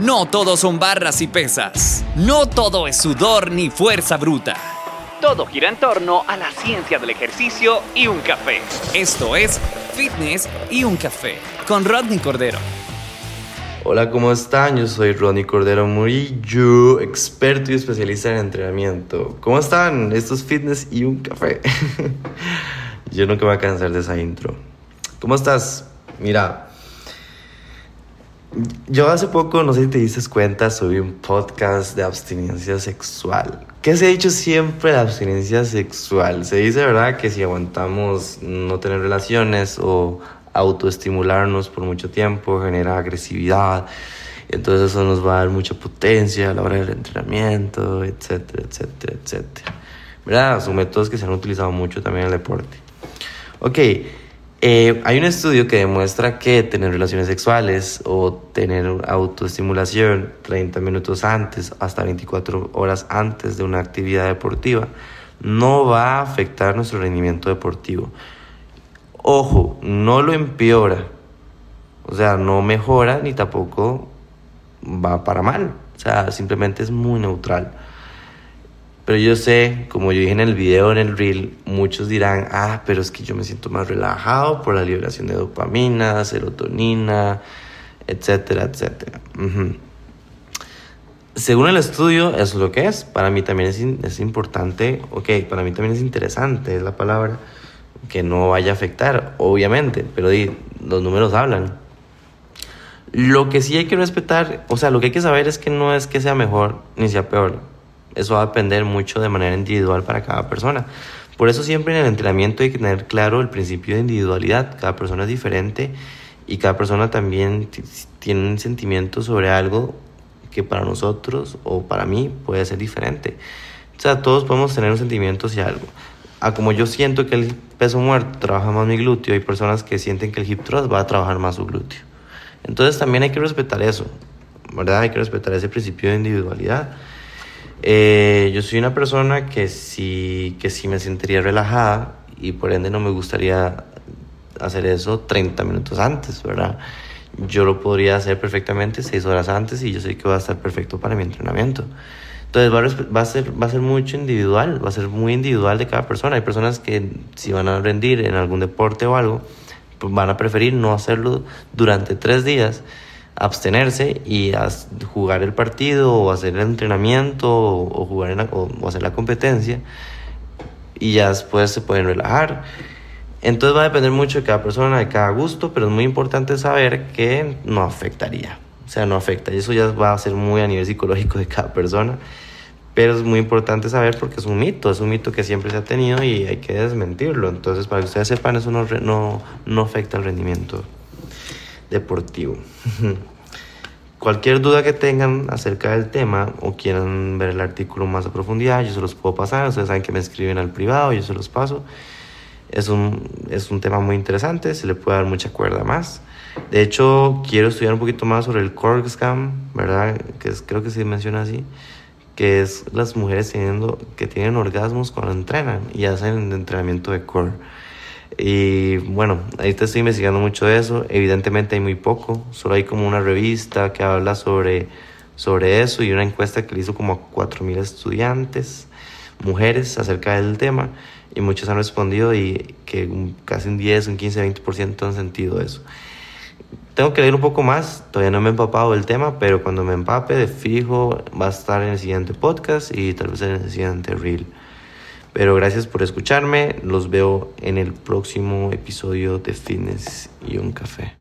No todo son barras y pesas. No todo es sudor ni fuerza bruta. Todo gira en torno a la ciencia del ejercicio y un café. Esto es Fitness y un café con Rodney Cordero. Hola, ¿cómo están? Yo soy Rodney Cordero Murillo, experto y especialista en entrenamiento. ¿Cómo están? Esto es Fitness y un café. Yo nunca me voy a cansar de esa intro. ¿Cómo estás? Mira, yo hace poco, no sé si te diste cuenta, subí un podcast de abstinencia sexual. ¿Qué se ha dicho siempre de abstinencia sexual? Se dice, ¿verdad?, que si aguantamos no tener relaciones o autoestimularnos por mucho tiempo genera agresividad. Entonces eso nos va a dar mucha potencia a la hora del entrenamiento, etcétera, etcétera, etcétera. ¿Verdad? Son métodos que se han utilizado mucho también en el deporte. Ok, eh, hay un estudio que demuestra que tener relaciones sexuales o tener autoestimulación 30 minutos antes, hasta 24 horas antes de una actividad deportiva, no va a afectar nuestro rendimiento deportivo. Ojo, no lo empeora. O sea, no mejora ni tampoco va para mal. O sea, simplemente es muy neutral. Pero yo sé, como yo dije en el video, en el reel, muchos dirán, ah, pero es que yo me siento más relajado por la liberación de dopamina, serotonina, etcétera, etcétera. Según el estudio, es lo que es. Para mí también es, es importante, ok, para mí también es interesante, es la palabra, que no vaya a afectar, obviamente, pero los números hablan. Lo que sí hay que respetar, o sea, lo que hay que saber es que no es que sea mejor ni sea peor eso va a depender mucho de manera individual para cada persona. Por eso siempre en el entrenamiento hay que tener claro el principio de individualidad. Cada persona es diferente y cada persona también tiene un sentimiento sobre algo que para nosotros o para mí puede ser diferente. O sea, todos podemos tener un sentimiento hacia algo. A ah, como yo siento que el peso muerto trabaja más mi glúteo, hay personas que sienten que el hip thrust va a trabajar más su glúteo. Entonces también hay que respetar eso, ¿verdad? Hay que respetar ese principio de individualidad. Eh, yo soy una persona que sí, que sí me sentiría relajada y por ende no me gustaría hacer eso 30 minutos antes, ¿verdad? Yo lo podría hacer perfectamente 6 horas antes y yo sé que va a estar perfecto para mi entrenamiento. Entonces va a, ser, va a ser mucho individual, va a ser muy individual de cada persona. Hay personas que si van a rendir en algún deporte o algo, pues van a preferir no hacerlo durante 3 días abstenerse y jugar el partido o hacer el entrenamiento o, jugar o, hacer la competencia y ya después se pueden relajar. Entonces va a depender mucho de cada persona, de cada gusto, pero es muy importante saber que no afectaría. O sea, no afecta. Y eso ya va a ser muy a nivel psicológico de cada persona. Pero es muy importante saber porque es un mito, es un mito que siempre se ha tenido y hay que desmentirlo. Entonces, para que ustedes sepan, eso no, no, no afecta el rendimiento deportivo. Cualquier duda que tengan acerca del tema o quieran ver el artículo más a profundidad, yo se los puedo pasar. Ustedes saben que me escriben al privado, yo se los paso. Es un, es un tema muy interesante, se le puede dar mucha cuerda más. De hecho, quiero estudiar un poquito más sobre el core scam, ¿verdad? Que creo que se menciona así, que es las mujeres teniendo, que tienen orgasmos cuando entrenan y hacen entrenamiento de core. Y bueno, ahí te estoy investigando mucho de eso. Evidentemente hay muy poco. Solo hay como una revista que habla sobre, sobre eso y una encuesta que le hizo como a 4.000 estudiantes, mujeres, acerca del tema. Y muchos han respondido y que casi un 10, un 15, 20% han sentido eso. Tengo que leer un poco más, todavía no me he empapado del tema, pero cuando me empape de fijo va a estar en el siguiente podcast y tal vez en el siguiente reel. Pero gracias por escucharme. Los veo en el próximo episodio de Fitness y un café.